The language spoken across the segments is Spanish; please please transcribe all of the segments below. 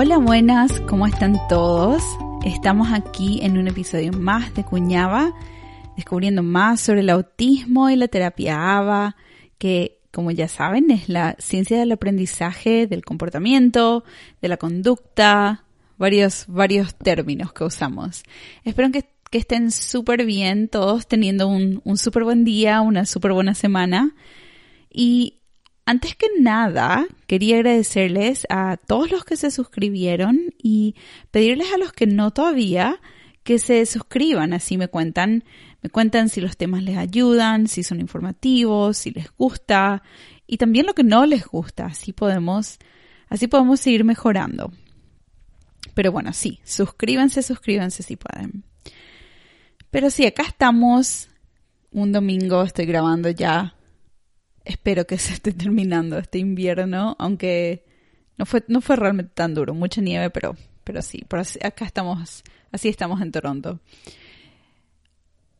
Hola, buenas, ¿cómo están todos? Estamos aquí en un episodio más de Cuñaba, descubriendo más sobre el autismo y la terapia ABA, que como ya saben es la ciencia del aprendizaje, del comportamiento, de la conducta, varios, varios términos que usamos. Espero que, estén súper bien todos, teniendo un, un súper buen día, una súper buena semana. Y antes que nada, quería agradecerles a todos los que se suscribieron y pedirles a los que no todavía que se suscriban, así me cuentan, me cuentan si los temas les ayudan, si son informativos, si les gusta y también lo que no les gusta, así podemos así podemos seguir mejorando. Pero bueno, sí, suscríbanse, suscríbanse si pueden. Pero sí, acá estamos un domingo, estoy grabando ya espero que se esté terminando este invierno, aunque no fue, no fue realmente tan duro, mucha nieve, pero, pero sí, por acá estamos, así estamos en Toronto.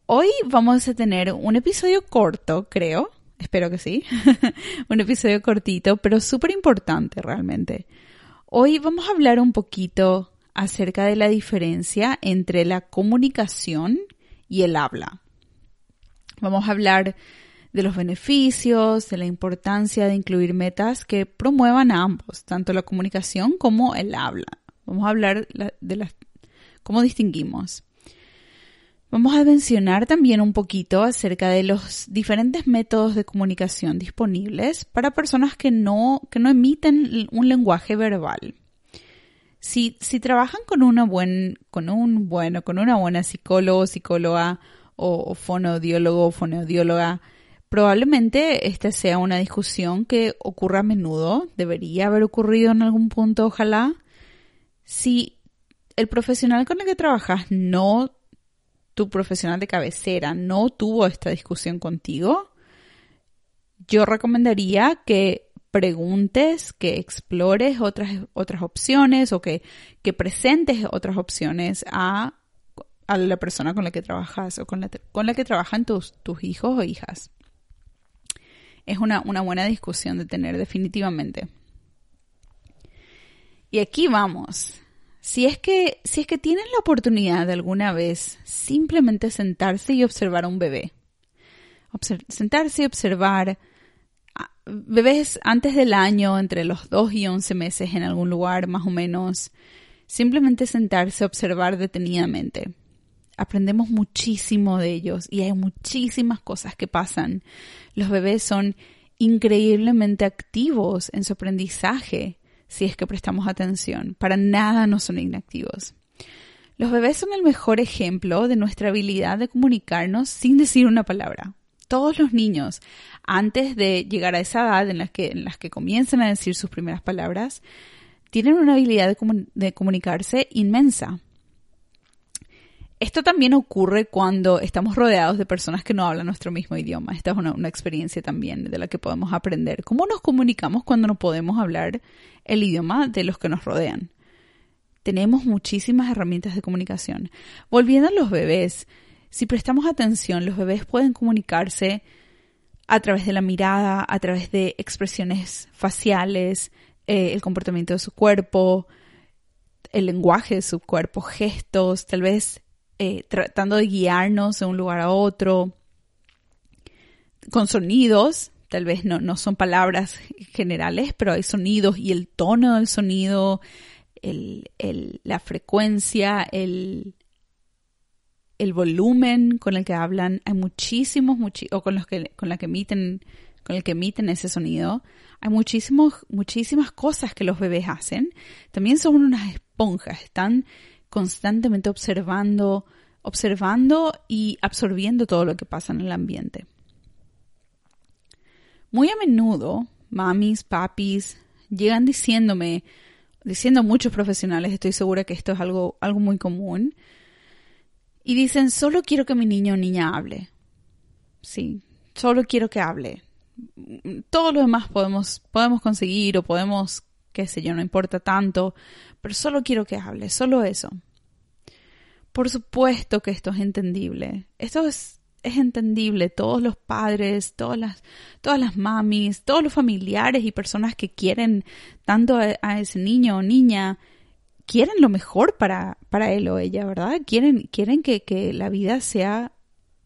Hoy vamos a tener un episodio corto, creo, espero que sí, un episodio cortito, pero súper importante realmente. Hoy vamos a hablar un poquito acerca de la diferencia entre la comunicación y el habla. Vamos a hablar de los beneficios, de la importancia de incluir metas que promuevan a ambos, tanto la comunicación como el habla. Vamos a hablar de las, cómo distinguimos. Vamos a mencionar también un poquito acerca de los diferentes métodos de comunicación disponibles para personas que no, que no emiten un lenguaje verbal. Si, si trabajan con una buen, con un bueno, con una buena psicólogo, psicóloga o, o fonoaudiólogo o fonoaudióloga, Probablemente esta sea una discusión que ocurra a menudo, debería haber ocurrido en algún punto, ojalá. Si el profesional con el que trabajas no, tu profesional de cabecera, no tuvo esta discusión contigo, yo recomendaría que preguntes, que explores otras, otras opciones o que, que presentes otras opciones a, a, la persona con la que trabajas o con la, con la que trabajan tus, tus hijos o hijas es una, buena discusión de tener definitivamente. Y aquí vamos. Si es que, si es que tienen la oportunidad de alguna vez simplemente sentarse y observar a un bebé. sentarse y observar bebés antes del año, entre los 2 y 11 meses en algún lugar más o menos. Simplemente sentarse, observar detenidamente aprendemos muchísimo de ellos y hay muchísimas cosas que pasan. Los bebés son increíblemente activos en su aprendizaje si es que prestamos atención. Para nada no son inactivos. Los bebés son el mejor ejemplo de nuestra habilidad de comunicarnos sin decir una palabra. Todos los niños, antes de llegar a esa edad en la que, en las que comienzan a decir sus primeras palabras, tienen una habilidad de comunicarse inmensa. Esto también ocurre cuando estamos rodeados de personas que no hablan nuestro mismo idioma. Esta es una, experiencia también de la que podemos aprender. ¿Cómo nos comunicamos cuando no podemos hablar el idioma de los que nos rodean? Tenemos muchísimas herramientas de comunicación. Volviendo a los bebés, si prestamos atención, los bebés pueden comunicarse a través de la mirada, a través de expresiones faciales, eh, el comportamiento de su cuerpo, el lenguaje de su cuerpo, gestos, tal vez eh, tratando de guiarnos de un lugar a otro, con sonidos, tal vez no, no son palabras generales, pero hay sonidos y el tono del sonido, el, el, la frecuencia, el, el volumen con el que hablan, hay muchísimos, o con los que, con la que emiten, con el que emiten ese sonido. Hay muchísimos, muchísimas cosas que los bebés hacen. También son unas esponjas, están constantemente observando, observando y absorbiendo todo lo que pasa en el ambiente. Muy a menudo, mamis, papis, llegan diciéndome, diciendo muchos profesionales, estoy segura que esto es algo, algo muy común, y dicen, solo quiero que mi niño o niña hable. Sí, solo quiero que hable. Todo lo demás podemos, podemos conseguir o podemos, qué sé yo, no importa tanto, pero solo quiero que hable, solo eso. Por supuesto que esto es entendible. Esto es, es entendible. Todos los padres, todas las, todas las mamis, todos los familiares y personas que quieren tanto a, ese niño o niña, quieren lo mejor para, para él o ella, ¿verdad? Quieren, quieren que, que la vida sea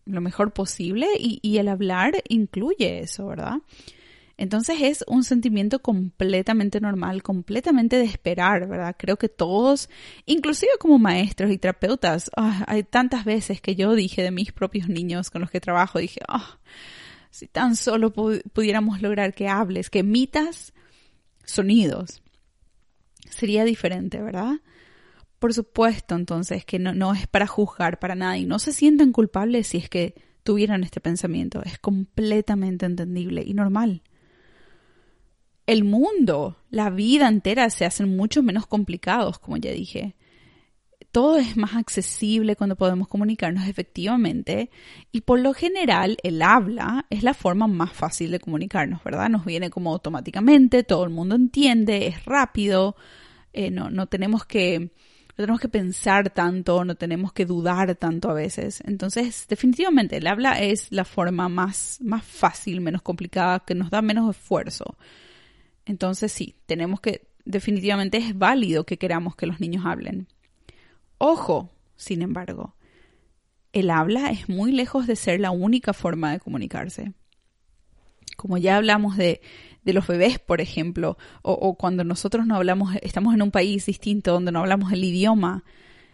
lo mejor posible y, y, el hablar incluye eso, ¿verdad? Entonces es un sentimiento completamente normal, completamente de esperar, ¿verdad? Creo que todos, inclusive como maestros y terapeutas, ah, hay tantas veces que yo dije de mis propios niños con los que trabajo, dije, ah, si tan solo pudiéramos lograr que hables, que emitas sonidos, sería diferente, ¿verdad? Por supuesto, entonces, que no, no es para juzgar para nada y no se sientan culpables si es que tuvieran este pensamiento. Es completamente entendible y normal el mundo, la vida entera se hacen mucho menos complicados, como ya dije. Todo es más accesible cuando podemos comunicarnos efectivamente y por lo general el habla es la forma más fácil de comunicarnos, ¿verdad? Nos viene como automáticamente, todo el mundo entiende, es rápido, eh, no, no tenemos que no tenemos que pensar tanto, no tenemos que dudar tanto a veces. Entonces, definitivamente, el habla es la forma más, más fácil, menos complicada, que nos da menos esfuerzo. Entonces sí, tenemos que, definitivamente es válido que queramos que los niños hablen. Ojo, sin embargo, el habla es muy lejos de ser la única forma de comunicarse. Como ya hablamos de, de los bebés, por ejemplo, o, cuando nosotros no hablamos, estamos en un país distinto donde no hablamos el idioma,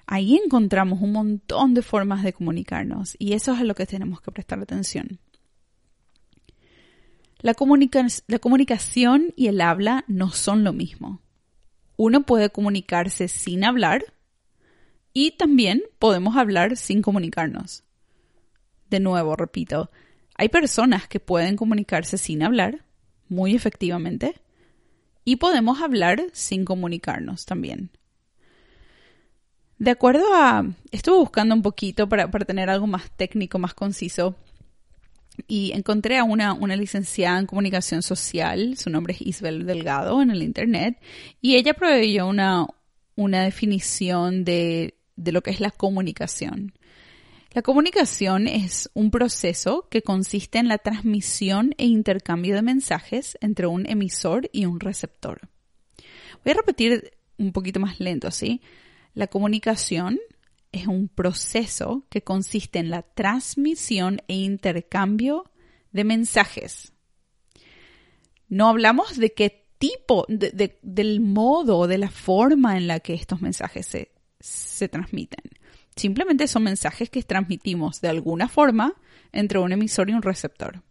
ahí encontramos un montón de formas de comunicarnos y eso es a lo que tenemos que prestar atención. La, comunicación y el habla no son lo mismo. Uno puede comunicarse sin hablar y también podemos hablar sin comunicarnos. De nuevo, repito, hay personas que pueden comunicarse sin hablar, muy efectivamente, y podemos hablar sin comunicarnos también. De acuerdo a... Estuve buscando un poquito para, para tener algo más técnico, más conciso y encontré a una, una licenciada en comunicación social, su nombre es Isabel Delgado, en el Internet, y ella proveyó una, una definición de, de lo que es la comunicación. La comunicación es un proceso que consiste en la transmisión e intercambio de mensajes entre un emisor y un receptor. Voy a repetir un poquito más lento, ¿sí? La comunicación es un proceso que consiste en la transmisión e intercambio de mensajes. No hablamos de qué tipo, del modo, de la forma en la que estos mensajes se, se transmiten. Simplemente son mensajes que transmitimos de alguna forma entre un emisor y un receptor.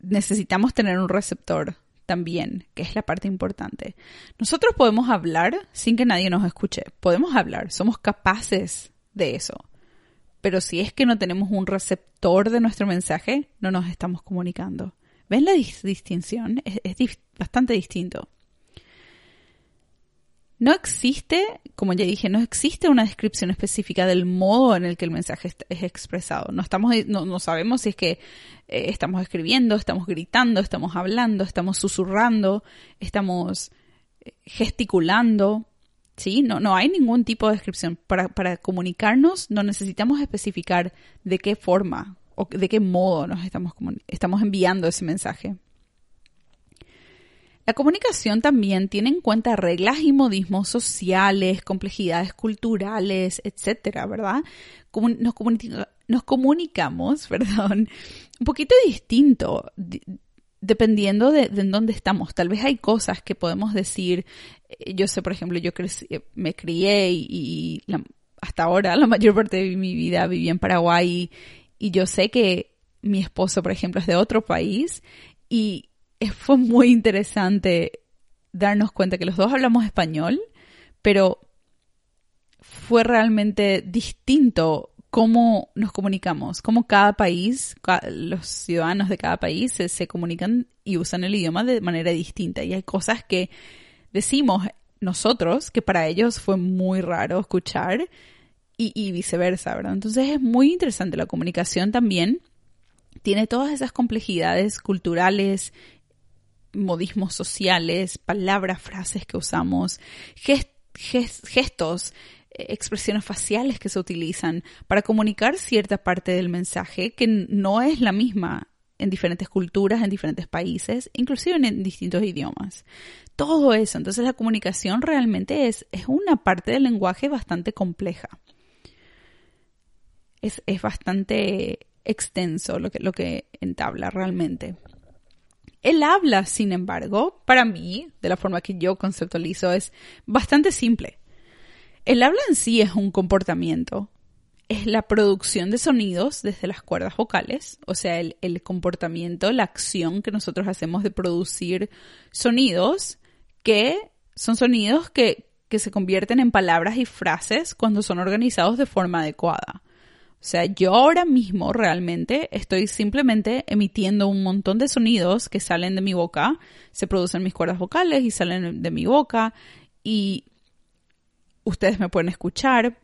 Necesitamos tener un receptor también, que es la parte importante. Nosotros podemos hablar sin que nadie nos escuche. Podemos hablar, somos capaces de eso. Pero si es que no tenemos un receptor de nuestro mensaje, no nos estamos comunicando. ¿Ven la distinción? Es, bastante distinto. No existe, como ya dije, no existe una descripción específica del modo en el que el mensaje es expresado. No, estamos, no, sabemos si es que eh, estamos escribiendo, estamos gritando, estamos hablando, estamos susurrando, estamos eh, gesticulando. ¿Sí? No, no hay ningún tipo de descripción. Para, para comunicarnos no necesitamos especificar de qué forma o de qué modo nos estamos, estamos enviando ese mensaje. La comunicación también tiene en cuenta reglas y modismos sociales, complejidades culturales, etcétera, ¿verdad? Nos, nos comunicamos, perdón, un poquito distinto dependiendo de, en dónde estamos. Tal vez hay cosas que podemos decir. Eh, yo sé, por ejemplo, yo me crié y, hasta ahora la mayor parte de mi vida viví en Paraguay y yo sé que mi esposo, por ejemplo, es de otro país y fue muy interesante darnos cuenta que los dos hablamos español, pero fue realmente distinto cómo nos comunicamos, cómo cada país, los ciudadanos de cada país se, comunican y usan el idioma de manera distinta. Y hay cosas que decimos nosotros que para ellos fue muy raro escuchar y, y viceversa, ¿verdad? Entonces es muy interesante la comunicación también. Tiene todas esas complejidades culturales, modismos sociales, palabras, frases que usamos, gestos, expresiones faciales que se utilizan para comunicar cierta parte del mensaje que no es la misma en diferentes culturas, en diferentes países, inclusive en, distintos idiomas. Todo eso, entonces la comunicación realmente es, es una parte del lenguaje bastante compleja. Es, es bastante extenso lo que, lo que entabla realmente. El habla, sin embargo, para mí, de la forma que yo conceptualizo, es bastante simple. El habla en sí es un comportamiento. Es la producción de sonidos desde las cuerdas vocales, o sea, el, comportamiento, la acción que nosotros hacemos de producir sonidos que son sonidos que, que se convierten en palabras y frases cuando son organizados de forma adecuada. O sea, yo ahora mismo realmente estoy simplemente emitiendo un montón de sonidos que salen de mi boca, se producen mis cuerdas vocales y salen de mi boca y ustedes me pueden escuchar.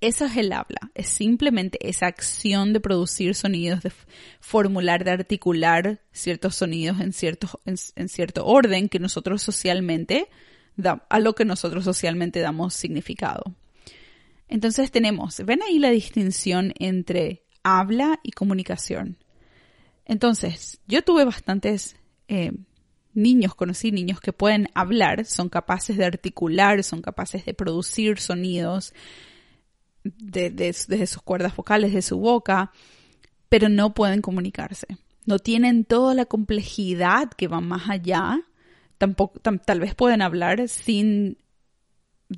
Eso es el habla, es simplemente esa acción de producir sonidos, de formular, de articular ciertos sonidos en cierto, en, cierto orden que nosotros socialmente, a lo que nosotros socialmente damos significado. Entonces tenemos, ven ahí la distinción entre habla y comunicación. Entonces, yo tuve bastantes eh, niños, conocí niños que pueden hablar, son capaces de articular, son capaces de producir sonidos desde sus cuerdas vocales, de su boca, pero no pueden comunicarse. No tienen toda la complejidad que va más allá. Tampoco, tal vez pueden hablar sin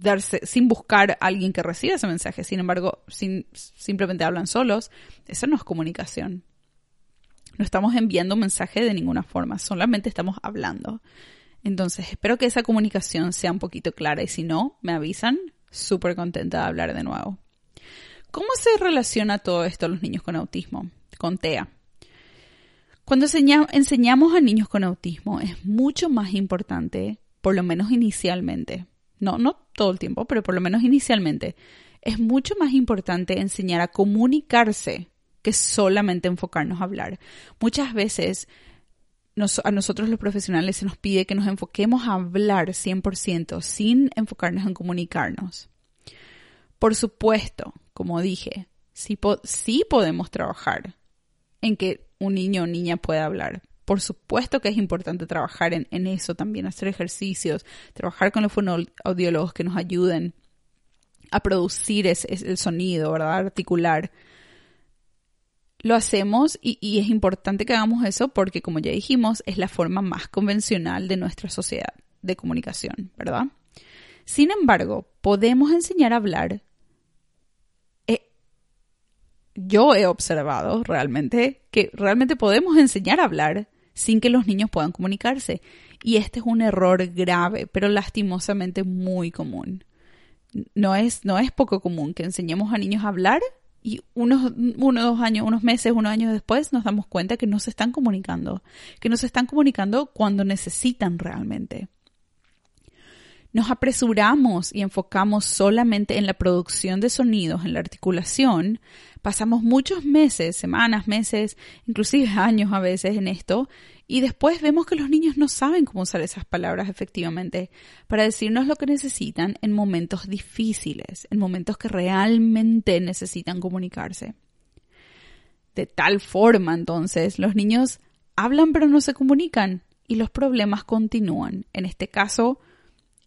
darse, sin buscar a alguien que reciba ese mensaje. Sin embargo, sin, simplemente hablan solos. Eso no es comunicación. No estamos enviando un mensaje de ninguna forma, solamente estamos hablando. Entonces, espero que esa comunicación sea un poquito clara y si no, me avisan. Súper contenta de hablar de nuevo. ¿Cómo se relaciona todo esto a los niños con autismo? Con TEA. Cuando enseñamos a niños con autismo es mucho más importante, por lo menos inicialmente, no, no todo el tiempo, pero por lo menos inicialmente, es mucho más importante enseñar a comunicarse que solamente enfocarnos a hablar. Muchas veces a nosotros los profesionales se nos pide que nos enfoquemos a hablar 100% sin enfocarnos en comunicarnos. Por supuesto, como dije, sí, podemos trabajar en que un niño o niña pueda hablar. Por supuesto que es importante trabajar en, eso también, hacer ejercicios, trabajar con los fonoaudiólogos que nos ayuden a producir el sonido, ¿verdad? Articular lo hacemos y, es importante que hagamos eso porque, como ya dijimos, es la forma más convencional de nuestra sociedad de comunicación, ¿verdad? Sin embargo, podemos enseñar a hablar. Eh, yo he observado realmente que realmente podemos enseñar a hablar sin que los niños puedan comunicarse. Y este es un error grave, pero lastimosamente muy común. No es, no es poco común que enseñemos a niños a hablar y unos, uno, dos años, unos meses, unos años después nos damos cuenta que no se están comunicando, que no se están comunicando cuando necesitan realmente. Nos apresuramos y enfocamos solamente en la producción de sonidos, en la articulación, pasamos muchos meses, semanas, meses, inclusive años a veces en esto, y después vemos que los niños no saben cómo usar esas palabras efectivamente para decirnos lo que necesitan en momentos difíciles, en momentos que realmente necesitan comunicarse. De tal forma, entonces, los niños hablan pero no se comunican y los problemas continúan. En este caso,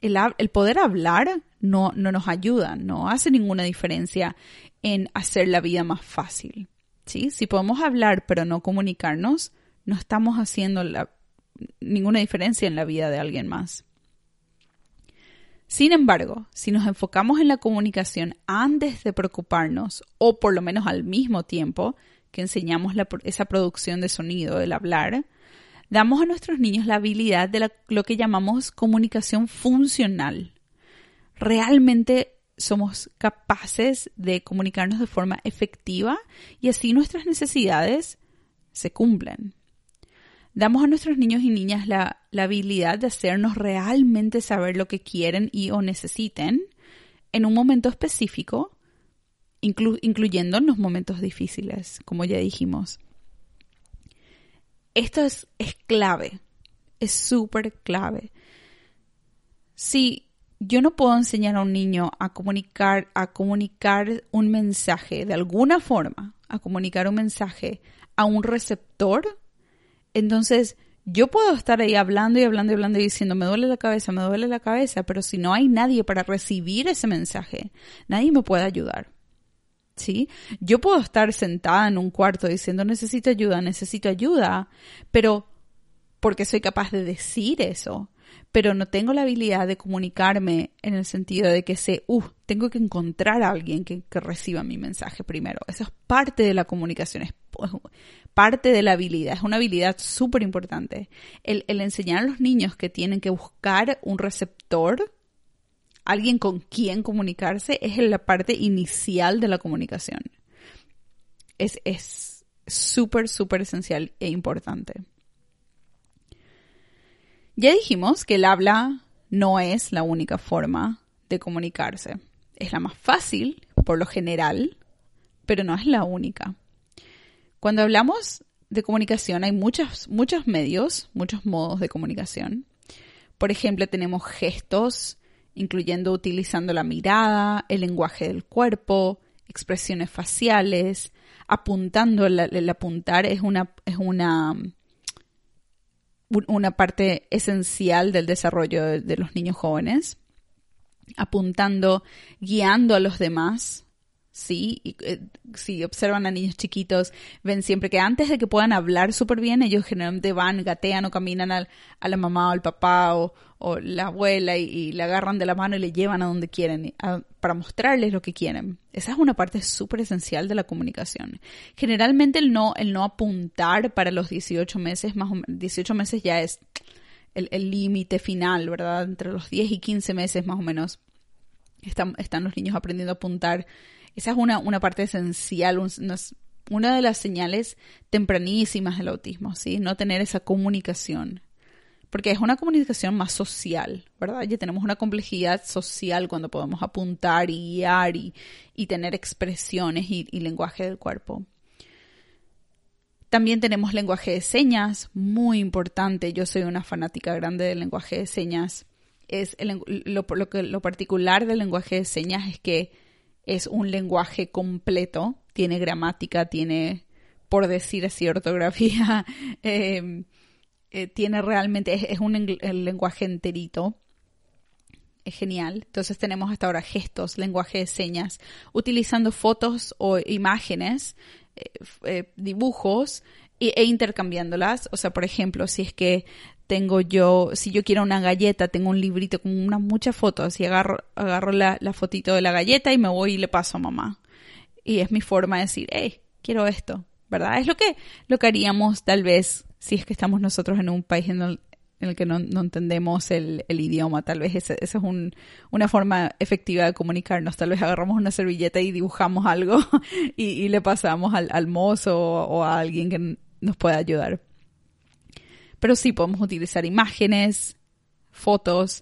el, poder hablar no, no nos ayuda, no hace ninguna diferencia en hacer la vida más fácil. ¿sí? Si podemos hablar pero no comunicarnos, no estamos haciendo ninguna diferencia en la vida de alguien más. Sin embargo, si nos enfocamos en la comunicación antes de preocuparnos, o por lo menos al mismo tiempo que enseñamos esa producción de sonido, del hablar, damos a nuestros niños la habilidad de lo que llamamos comunicación funcional. Realmente somos capaces de comunicarnos de forma efectiva y así nuestras necesidades se cumplen. Damos a nuestros niños y niñas la, habilidad de hacernos realmente saber lo que quieren y o necesiten en un momento específico, incluyendo en los momentos difíciles, como ya dijimos. Esto es, es clave, es súper clave. Si yo no puedo enseñar a un niño a comunicar, a comunicar un mensaje de alguna forma, a comunicar un mensaje a un receptor, entonces yo puedo estar ahí hablando y hablando y hablando y diciendo, me duele la cabeza, me duele la cabeza, pero si no hay nadie para recibir ese mensaje, nadie me puede ayudar. ¿Sí? Yo puedo estar sentada en un cuarto diciendo, necesito ayuda, necesito ayuda, pero porque soy capaz de decir eso, pero no tengo la habilidad de comunicarme en el sentido de que sé, uh, tengo que encontrar a alguien que, reciba mi mensaje primero. Eso es parte de la comunicación, es parte de la habilidad, es una habilidad súper importante. El, el enseñar a los niños que tienen que buscar un receptor, alguien con quien comunicarse, es la parte inicial de la comunicación. Es súper, súper esencial e importante. Ya dijimos que el habla no es la única forma de comunicarse. Es la más fácil, por lo general, pero no es la única. Cuando hablamos de comunicación hay muchos, muchos medios, muchos modos de comunicación. Por ejemplo, tenemos gestos, incluyendo utilizando la mirada, el lenguaje del cuerpo, expresiones faciales, apuntando, el, apuntar es una, es una una parte esencial del desarrollo de, los niños jóvenes, apuntando, guiando a los demás, ¿sí? Y, eh, si observan a niños chiquitos, ven siempre que antes de que puedan hablar súper bien, ellos generalmente van, gatean o caminan al, a la mamá o al papá o, la abuela y, le agarran de la mano y le llevan a donde quieren para mostrarles lo que quieren. Esa es una parte súper esencial de la comunicación. Generalmente el no, el no apuntar para los 18 meses, más o menos, 18 meses ya es el límite final, ¿verdad? Entre los 10 y 15 meses más o menos están, están los niños aprendiendo a apuntar esa es una, una parte esencial, una de las señales tempranísimas del autismo, ¿sí? No tener esa comunicación. Porque es una comunicación más social, ¿verdad? Ya tenemos una complejidad social cuando podemos apuntar y guiar y, tener expresiones y, y lenguaje del cuerpo. También tenemos lenguaje de señas, muy importante. Yo soy una fanática grande del lenguaje de señas. Es lo, lo particular del lenguaje de señas es que es un lenguaje completo, tiene gramática, tiene, por decir así, ortografía, em, eh, tiene realmente, es, un el lenguaje enterito. Es genial. Entonces tenemos hasta ahora gestos, lenguaje de señas, utilizando fotos o imágenes, eh, eh, dibujos e intercambiándolas. O sea, por ejemplo, si es que tengo yo, si yo quiero una galleta, tengo un librito con unas muchas fotos y agarro, agarro la, fotito de la galleta y me voy y le paso a mamá. Y es mi forma de decir, hey, quiero esto, ¿verdad? Es lo que, lo que haríamos tal vez si es que estamos nosotros en un país en el, que no, entendemos el, idioma. Tal vez esa, es una forma efectiva de comunicarnos. Tal vez agarramos una servilleta y dibujamos algo y, le pasamos al, al mozo o a alguien que nos pueda ayudar pero sí podemos utilizar imágenes, fotos.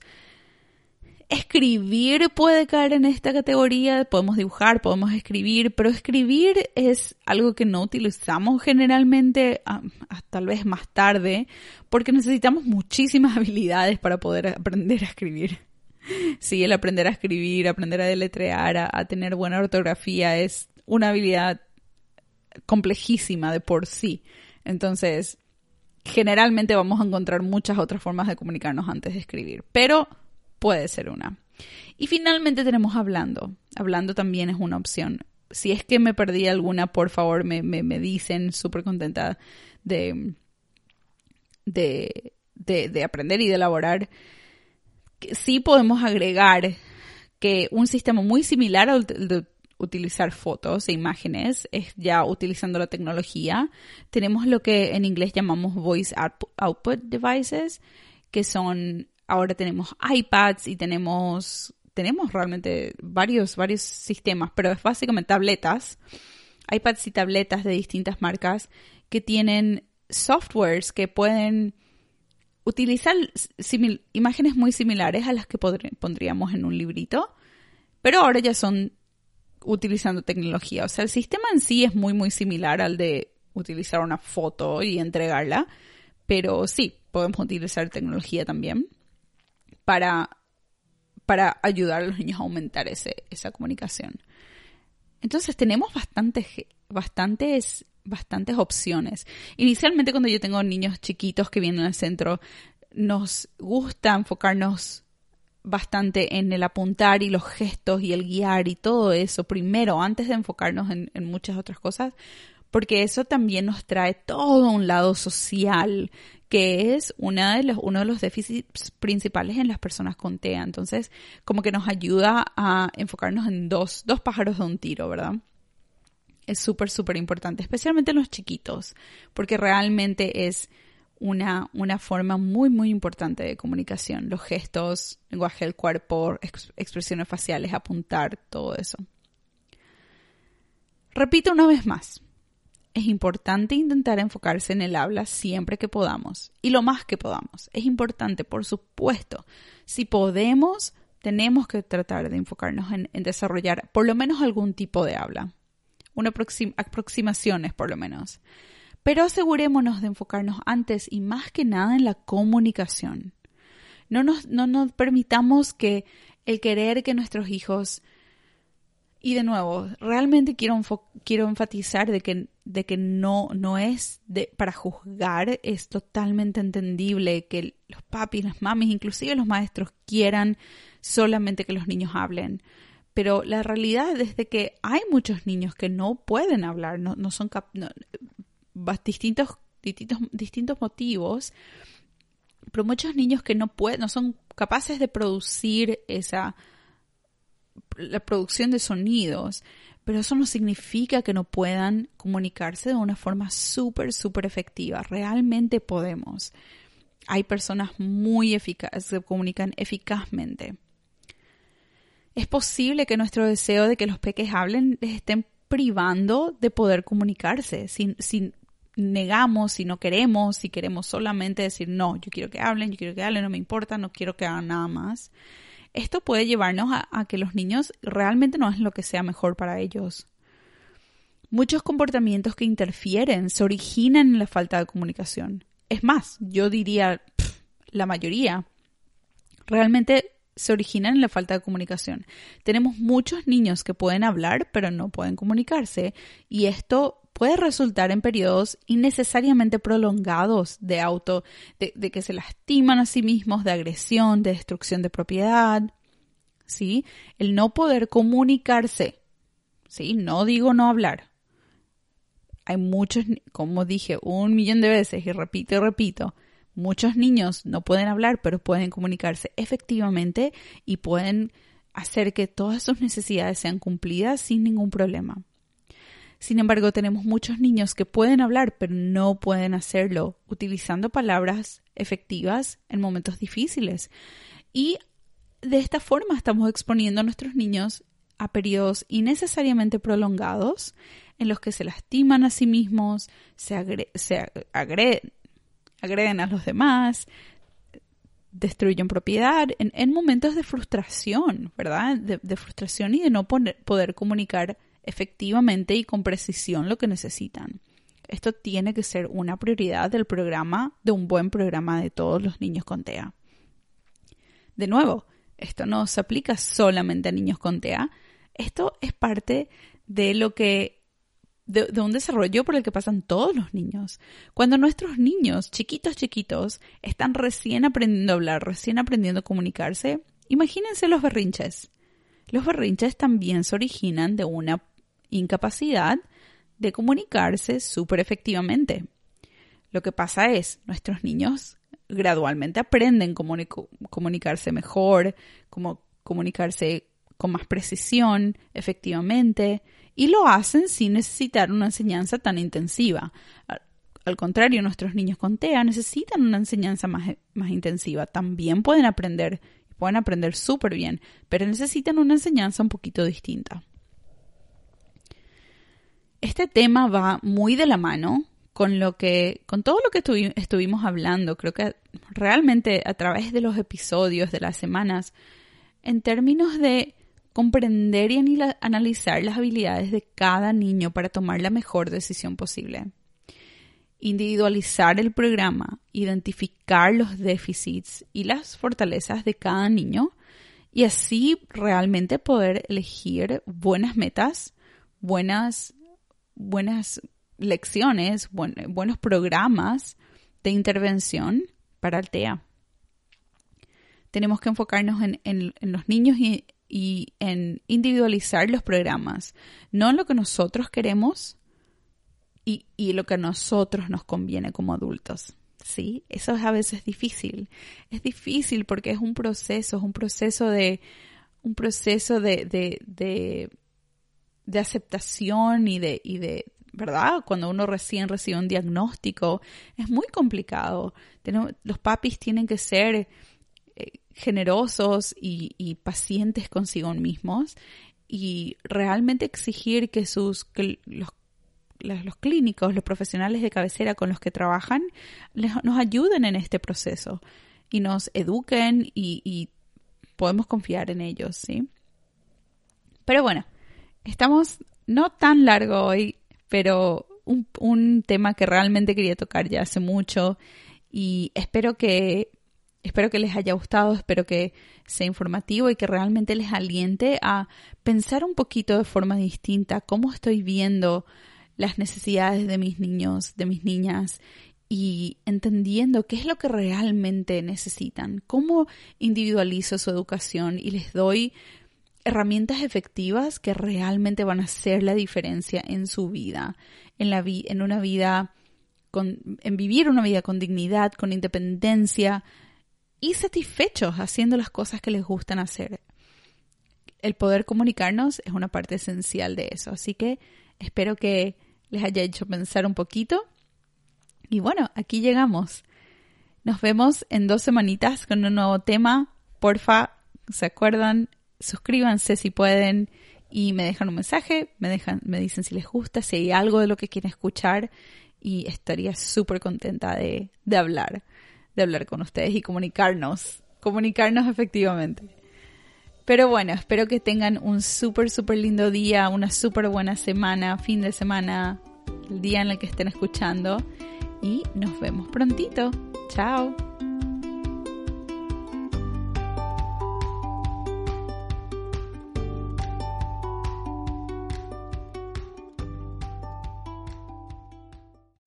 Escribir puede caer en esta categoría, podemos dibujar, podemos escribir, pero escribir es algo que no utilizamos generalmente, ah, tal vez más tarde, porque necesitamos muchísimas habilidades para poder aprender a escribir. Sí, el aprender a escribir, aprender a deletrear, a tener buena ortografía es una habilidad complejísima de por sí. Entonces, generalmente vamos a encontrar muchas otras formas de comunicarnos antes de escribir, pero puede ser una. Y finalmente tenemos hablando. Hablando también es una opción. Si es que me perdí alguna, por favor me, me, dicen, súper contenta de, de, de, aprender y de elaborar. Sí podemos agregar que un sistema muy similar al de utilizar fotos e imágenes, es ya utilizando la tecnología. Tenemos lo que en inglés llamamos voice output devices, que son, ahora tenemos iPads y tenemos, tenemos realmente varios, varios sistemas, pero es básicamente tabletas, iPads y tabletas de distintas marcas que tienen softwares que pueden utilizar imágenes muy similares a las que pondríamos en un librito, pero ahora ya son utilizando tecnología. O sea, el sistema en sí es muy, muy similar al de utilizar una foto y entregarla, pero sí, podemos utilizar tecnología también para, para ayudar a los niños a aumentar ese, esa comunicación. Entonces tenemos bastantes, bastantes bastantes opciones. Inicialmente cuando yo tengo niños chiquitos que vienen al centro, nos gusta enfocarnos bastante en el apuntar y los gestos y el guiar y todo eso primero, antes de enfocarnos en, muchas otras cosas, porque eso también nos trae todo un lado social, que es una de los, uno de los déficits principales en las personas con TEA. Entonces, como que nos ayuda a enfocarnos en dos, dos pájaros de un tiro, ¿verdad? es súper, súper importante, especialmente en los chiquitos, porque realmente es una, una forma muy, muy importante de comunicación. Los gestos, lenguaje del cuerpo, expresiones faciales, apuntar, todo eso. Repito una vez más, es importante intentar enfocarse en el habla siempre que podamos y lo más que podamos. Es importante, por supuesto, si podemos, tenemos que tratar de enfocarnos en desarrollar por lo menos algún tipo de habla una aproximaciones por lo menos. Pero asegurémonos de enfocarnos antes y más que nada en la comunicación. No nos, no nos permitamos que el querer que nuestros hijos y de nuevo, realmente quiero, quiero enfatizar de que, de que no, no es de, para juzgar, es totalmente entendible que los papis, las mamis, inclusive los maestros quieran solamente que los niños hablen pero la realidad es de que hay muchos niños que no pueden hablar, no, no son distintos, distintos, distintos motivos, pero muchos niños que no pueden, no son capaces de producir esa la producción de sonidos, pero eso no significa que no puedan comunicarse de una forma súper, súper efectiva. Realmente podemos. Hay personas muy eficaces, que comunican eficazmente es posible que nuestro deseo de que los peques hablen les estén privando de poder comunicarse. Si, negamos, si no queremos, si queremos solamente decir, no, yo quiero que hablen, yo quiero que hablen, no me importa, no quiero que hagan nada más. Esto puede llevarnos a, que los niños realmente no es lo que sea mejor para ellos. Muchos comportamientos que interfieren se originan en la falta de comunicación. Es más, yo diría la mayoría. Realmente se originan en la falta de comunicación. Tenemos muchos niños que pueden hablar pero no pueden comunicarse y esto puede resultar en periodos innecesariamente prolongados de auto, de, que se lastiman a sí mismos, de agresión, de destrucción de propiedad. ¿Sí? El no poder comunicarse. ¿Sí? No digo no hablar. Hay muchos, como dije un millón de veces y repito y repito, Muchos niños no pueden hablar, pero pueden comunicarse efectivamente y pueden hacer que todas sus necesidades sean cumplidas sin ningún problema. Sin embargo, tenemos muchos niños que pueden hablar, pero no pueden hacerlo utilizando palabras efectivas en momentos difíciles. Y de esta forma estamos exponiendo a nuestros niños a periodos innecesariamente prolongados en los que se lastiman a sí mismos, se, agreden agreden a los demás, destruyen propiedad, en, momentos de frustración, ¿verdad? De, frustración y de no poder comunicar efectivamente y con precisión lo que necesitan. Esto tiene que ser una prioridad del programa, de un buen programa de todos los niños con TEA. De nuevo, esto no se aplica solamente a niños con TEA, esto es parte de lo que de, un desarrollo por el que pasan todos los niños. Cuando nuestros niños, chiquitos, chiquitos, están recién aprendiendo a hablar, recién aprendiendo a comunicarse, imagínense los berrinches. Los berrinches también se originan de una incapacidad de comunicarse súper efectivamente. Lo que pasa es, nuestros niños gradualmente aprenden cómo comunicarse mejor, cómo comunicarse con más precisión, efectivamente, y lo hacen sin necesitar una enseñanza tan intensiva. Al contrario, nuestros niños con TEA necesitan una enseñanza más, intensiva. También pueden aprender, pueden aprender súper bien, pero necesitan una enseñanza un poquito distinta. Este tema va muy de la mano con lo que, con todo lo que estuvimos hablando. Creo que realmente a través de los episodios de las semanas, en términos de comprender y analizar las habilidades de cada niño para tomar la mejor decisión posible. Individualizar el programa, identificar los déficits y las fortalezas de cada niño y así realmente poder elegir buenas metas, buenas, buenas lecciones, buenos programas de intervención para el TEA. Tenemos que enfocarnos en los niños y y en individualizar los programas, no en lo que nosotros queremos y, y, lo que a nosotros nos conviene como adultos. ¿Sí? Eso es a veces difícil. Es difícil porque es un proceso, es un proceso de, un proceso de, de, de aceptación y de, y de, ¿verdad? Cuando uno recién recibe un diagnóstico, es muy complicado. los papis tienen que ser generosos y, pacientes consigo mismos y realmente exigir que sus los, los, clínicos, los profesionales de cabecera con los que trabajan, nos ayuden en este proceso y nos eduquen y, podemos confiar en ellos, ¿sí? Pero bueno, estamos no tan largo hoy, pero un, un tema que realmente quería tocar ya hace mucho y espero que Espero que les haya gustado, espero que sea informativo y que realmente les aliente a pensar un poquito de forma distinta cómo estoy viendo las necesidades de mis niños, de mis niñas y entendiendo qué es lo que realmente necesitan, cómo individualizo su educación y les doy herramientas efectivas que realmente van a hacer la diferencia en su vida, en, la en una vida con, en vivir una vida con dignidad, con independencia, y satisfechos haciendo las cosas que les gustan hacer. El poder comunicarnos es una parte esencial de eso, así que espero que les haya hecho pensar un poquito. Y bueno, aquí llegamos. Nos vemos en dos semanitas con un nuevo tema. Porfa, ¿se acuerdan? Suscríbanse si pueden y me dejan un mensaje, me, dejan, me dicen si les gusta, si hay algo de lo que quieren escuchar y estaría súper contenta de, de hablar de hablar con ustedes y comunicarnos, comunicarnos efectivamente. Pero bueno, espero que tengan un súper, súper lindo día, una súper buena semana, fin de semana, el día en el que estén escuchando. Y nos vemos prontito. Chao.